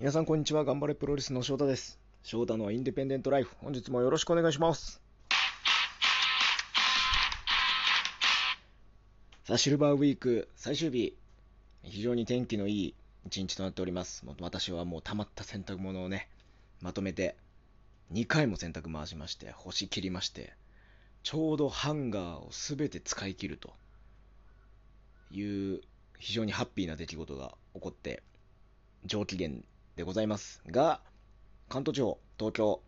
皆さんこんにちは。頑張れプロレスの翔太です。翔太のインディペンデントライフ。本日もよろしくお願いします。さあ、シルバーウィーク最終日。非常に天気のいい一日となっております。私はもう溜まった洗濯物をね、まとめて、2回も洗濯回しまして、干し切りまして、ちょうどハンガーをすべて使い切るという非常にハッピーな出来事が起こって、上機嫌でございますが、関東地方、東京、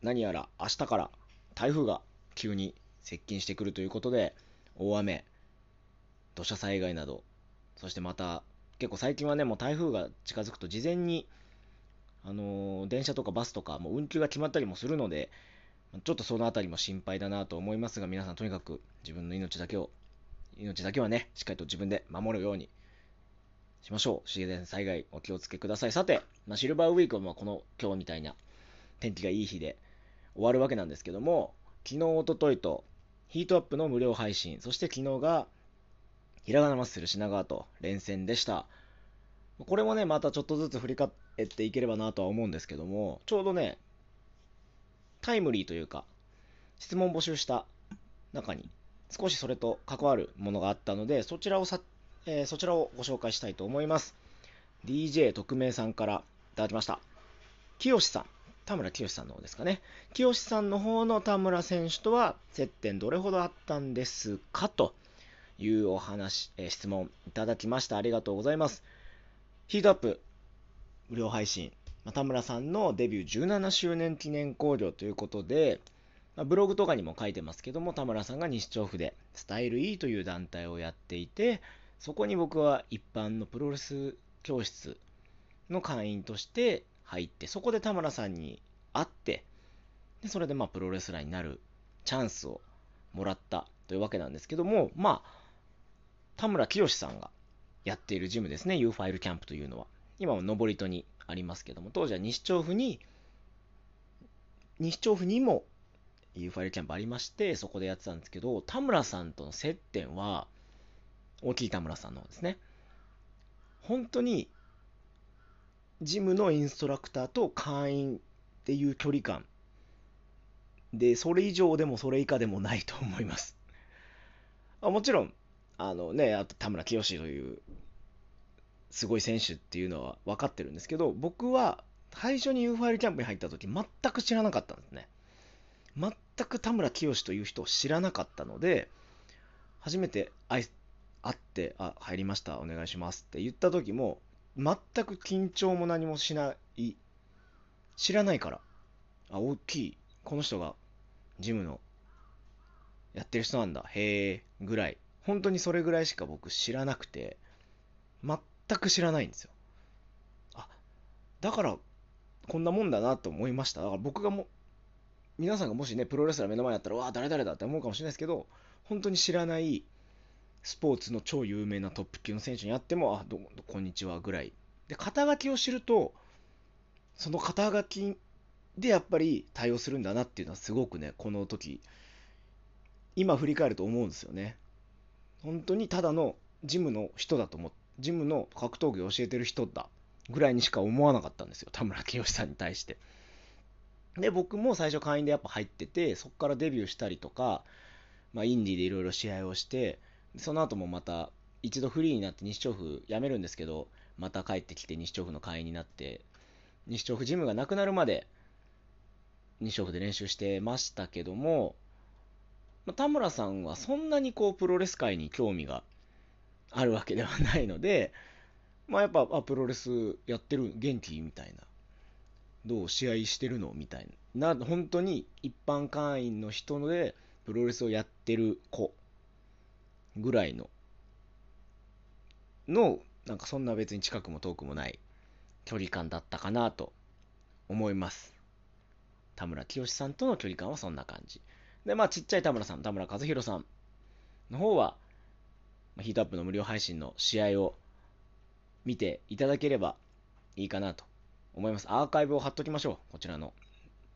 何やら明日から台風が急に接近してくるということで、大雨、土砂災害など、そしてまた、結構最近はね、もう台風が近づくと事前に、あのー電車とかバスとか、もう運休が決まったりもするので、ちょっとそのあたりも心配だなと思いますが、皆さんとにかく自分の命だけを、命だけはね、しっかりと自分で守るようにしましょう。自然災害お気をつけください。さて、まあ、シルバーウィークはまあこの今日みたいな天気がいい日で終わるわけなんですけども、昨日、おとといとヒートアップの無料配信、そして昨日がひらがなマッスル品川と連戦でした。これもね、またちょっとずつ振り返っていければなとは思うんですけども、ちょうどね、タイムリーというか、質問募集した中に少しそれと関わるものがあったので、そちらをさえーそちらをご紹介したいと思います。DJ 特命さんからいただきました。清さん、田村清さんの方ですかね。清さんの方の田村選手とは接点どれほどあったんですかというお話、えー質問いただきました。ありがとうございます。ヒートアップ無料配信、ま田村さんのデビュー17周年記念興行ということで、まブログとかにも書いてますけども、田村さんが西調布でスタイル E という団体をやっていて、そこに僕は一般のプロレス教室の会員として入って、そこで田村さんに会って、でそれでまあプロレスラーになるチャンスをもらったというわけなんですけども、まあ、田村清さんがやっているジムですね、U ファイルキャンプというのは。今は登戸にありますけども、当時は西調布に、西調布にも U ファイルキャンプありまして、そこでやってたんですけど、田村さんとの接点は、大きい田村さんのですね。本当に、ジムのインストラクターと会員っていう距離感で、それ以上でもそれ以下でもないと思います。あもちろん、あのね、あと田村清というすごい選手っていうのは分かってるんですけど、僕は最初に U ファイルキャンプに入った時全く知らなかったんですね。全く田村清という人を知らなかったので、初めて会会って、あ、入りました、お願いしますって言った時も、全く緊張も何もしない、知らないから、あ、大きい、この人がジムのやってる人なんだ、へえ、ぐらい、本当にそれぐらいしか僕知らなくて、全く知らないんですよ。あ、だから、こんなもんだなと思いました。だから僕がも、皆さんがもしね、プロレスラー目の前だったら、わあ、誰々だって思うかもしれないですけど、本当に知らない、スポーツの超有名なトップ級の選手に会っても、あ、どうも、こんにちはぐらい。で、肩書きを知ると、その肩書きでやっぱり対応するんだなっていうのはすごくね、この時、今振り返ると思うんですよね。本当にただのジムの人だと思ってジムの格闘技を教えてる人だぐらいにしか思わなかったんですよ、田村清さんに対して。で、僕も最初会員でやっぱ入ってて、そこからデビューしたりとか、まあ、インディでいろいろ試合をして、その後もまた一度フリーになって西調布辞めるんですけど、また帰ってきて西調布の会員になって、西調布ジムがなくなるまで西調布で練習してましたけども、田村さんはそんなにこうプロレス界に興味があるわけではないので、まあやっぱ、あ、プロレスやってる、元気みたいな。どう試合してるのみたいな。な、本当に一般会員の人でプロレスをやってる子ぐらいの、の、なんかそんな別に近くも遠くもない距離感だったかなと思います。田村清さんとの距離感はそんな感じ。で、まあちっちゃい田村さん、田村和弘さんの方は、ヒートアップの無料配信の試合を見ていただければいいかなと思います。アーカイブを貼っときましょう。こちらの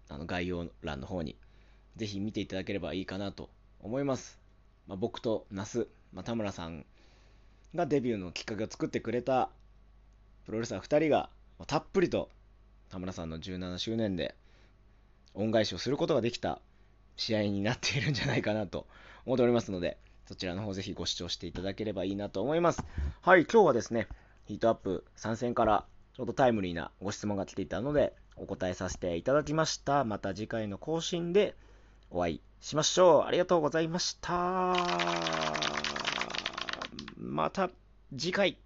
あの概要欄の方に。ぜひ見ていただければいいかなと思います。まあ、僕と那須、まあ、田村さんがデビューのきっかけを作ってくれたプロレスラー2人が、たっぷりと田村さんの17周年で恩返しをすることができた試合になっているんじゃないかなと思っておりますので、そちらの方ぜひご視聴していただければいいなと思います。はい、今日はですね、ヒートアップ参戦からちょうどタイムリーなご質問が来ていたので、お答えさせていただきました。また次回の更新でお会いしましょう。ありがとうございました。また次回。